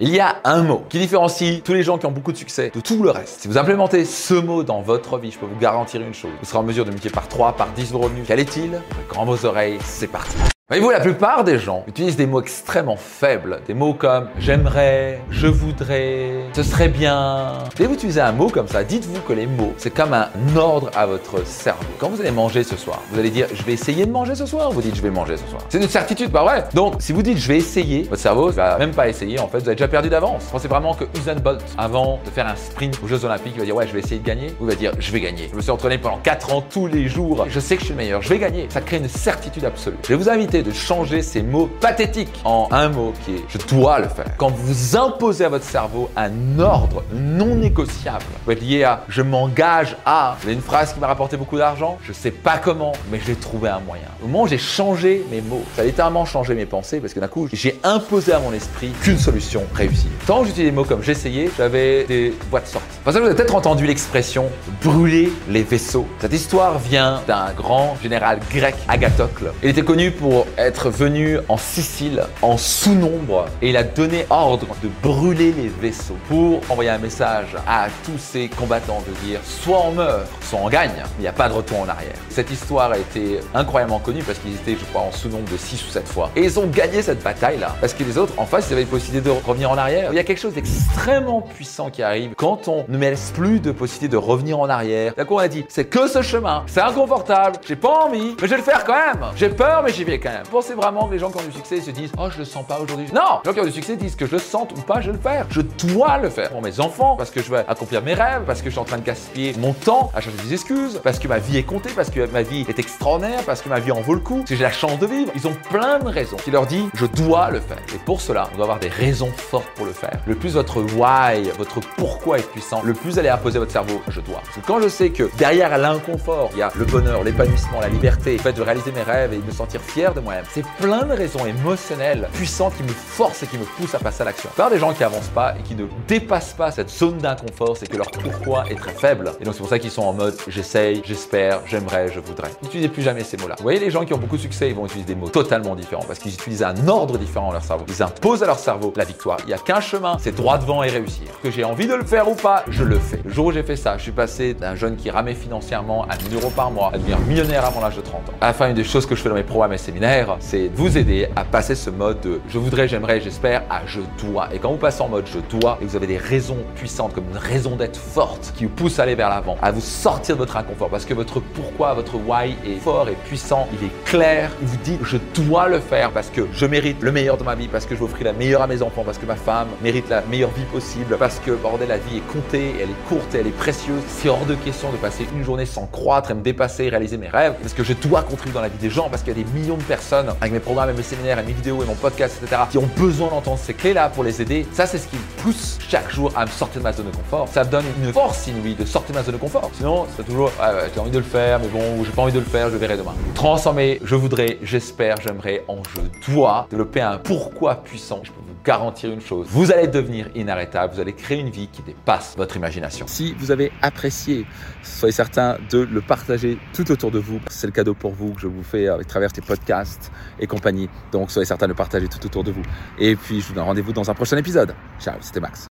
Il y a un mot qui différencie tous les gens qui ont beaucoup de succès de tout le reste. Si vous implémentez ce mot dans votre vie, je peux vous garantir une chose. Vous serez en mesure de multiplier par 3, par 10 vos revenus. Quel est-il? Grand vos oreilles, c'est parti. Voyez-vous, la plupart des gens utilisent des mots extrêmement faibles. Des mots comme j'aimerais, je voudrais, ce serait bien. Dès vous utilisez un mot comme ça, dites-vous que les mots, c'est comme un ordre à votre cerveau. Quand vous allez manger ce soir, vous allez dire je vais essayer de manger ce soir. Vous dites je vais manger ce soir. C'est une certitude, pas vrai? Donc, si vous dites je vais essayer, votre cerveau va même pas essayer. En fait, vous avez déjà perdu d'avance. Pensez vraiment que Usain Bolt, avant de faire un sprint aux Jeux Olympiques, il va dire ouais, je vais essayer de gagner. Vous va dire je vais gagner. Je me suis entraîné pendant 4 ans tous les jours. Je sais que je suis le meilleur. Je vais gagner. Ça crée une certitude absolue. Je vais vous inviter de changer ces mots pathétiques en un mot qui est je dois le faire. Quand vous imposez à votre cerveau un ordre non négociable, vous êtes lié à je m'engage à. Vous une phrase qui m'a rapporté beaucoup d'argent, je sais pas comment, mais j'ai trouvé un moyen. Au moment où j'ai changé mes mots, ça a littéralement changé mes pensées parce que d'un coup, j'ai imposé à mon esprit qu'une solution réussie. Tant que j'utilisais des mots comme j'essayais, j'avais des voies de sortie. Vous avez peut-être entendu l'expression brûler les vaisseaux. Cette histoire vient d'un grand général grec, Agathocle. Il était connu pour être venu en Sicile en sous-nombre et il a donné ordre de brûler les vaisseaux pour envoyer un message à tous ces combattants de dire soit on meurt, soit on gagne, il n'y a pas de retour en arrière. Cette histoire a été incroyablement connue parce qu'ils étaient, je crois, en sous-nombre de 6 ou 7 fois. Et ils ont gagné cette bataille-là parce que les autres, en face, ils avaient la possibilité de revenir en arrière. Il y a quelque chose d'extrêmement puissant qui arrive quand on ne laisse plus de possibilité de revenir en arrière. D'un coup, on a dit, c'est que ce chemin, c'est inconfortable, j'ai pas envie, mais je vais le faire quand même. J'ai peur, mais j'y vais quand même. Pensez vraiment que les gens qui ont du succès se disent, oh, je le sens pas aujourd'hui. Non, les gens qui ont du succès disent que je le sente ou pas, je vais le faire. Je dois le faire pour mes enfants, parce que je veux accomplir mes rêves, parce que je suis en train de gaspiller mon temps à chercher des excuses, parce que ma vie est comptée, parce que ma vie est extraordinaire, parce que ma vie en vaut le coup, parce que j'ai la chance de vivre. Ils ont plein de raisons qui leur disent, je dois le faire. Et pour cela, on doit avoir des raisons fortes pour le faire. Le plus votre why, votre pourquoi est puissant, le plus allez à votre cerveau, je dois. Parce que quand je sais que derrière l'inconfort, il y a le bonheur, l'épanouissement, la liberté, le fait de réaliser mes rêves et de me sentir fier de moi-même, c'est plein de raisons émotionnelles puissantes qui me forcent et qui me poussent à passer à l'action. Par des gens qui avancent pas et qui ne dépassent pas cette zone d'inconfort, c'est que leur pourquoi est très faible. Et donc c'est pour ça qu'ils sont en mode j'essaye, j'espère, j'aimerais, je voudrais. N'utilisez plus jamais ces mots-là. Vous voyez les gens qui ont beaucoup de succès, ils vont utiliser des mots totalement différents parce qu'ils utilisent un ordre différent dans leur cerveau. Ils imposent à leur cerveau la victoire. Il n'y a qu'un chemin, c'est droit devant et réussir. Que j'ai envie de le faire ou pas, je le fais. Le jour où j'ai fait ça, je suis passé d'un jeune qui ramait financièrement à 1000 euros par mois à devenir millionnaire avant l'âge de 30 ans. À la fin, une des choses que je fais dans mes programmes et séminaires, c'est de vous aider à passer ce mode de je voudrais, j'aimerais, j'espère à je dois. Et quand vous passez en mode je dois et vous avez des raisons puissantes comme une raison d'être forte qui vous pousse à aller vers l'avant, à vous sortir de votre inconfort parce que votre pourquoi, votre why est fort et puissant, il est clair, il vous dit je dois le faire parce que je mérite le meilleur de ma vie, parce que je veux offrir la meilleure à mes enfants, parce que ma femme mérite la meilleure vie possible, parce que bordel, la vie est comptée, elle est courte et elle est précieuse. C'est hors de question de passer une journée sans croître et me dépasser, réaliser mes rêves, parce que je dois contribuer dans la vie des gens, parce qu'il y a des millions de personnes avec mes programmes et mes séminaires et mes vidéos et mon podcast, etc., qui ont besoin d'entendre ces clés-là pour les aider. Ça, c'est ce qui me pousse chaque jour à me sortir de ma zone de confort. Ça me donne une force inouïe de sortir de ma zone de confort. Sinon, c'est toujours, j'ai envie de le faire, mais bon, j'ai pas envie de le faire, je verrai demain. Transformer, je voudrais, j'espère, j'aimerais en je dois développer un pourquoi puissant. Je peux garantir une chose, vous allez devenir inarrêtable, vous allez créer une vie qui dépasse votre imagination. Si vous avez apprécié, soyez certain de le partager tout autour de vous. C'est le cadeau pour vous que je vous fais à travers tes podcasts et compagnie. Donc soyez certain de le partager tout autour de vous. Et puis je vous donne rendez-vous dans un prochain épisode. Ciao, c'était Max.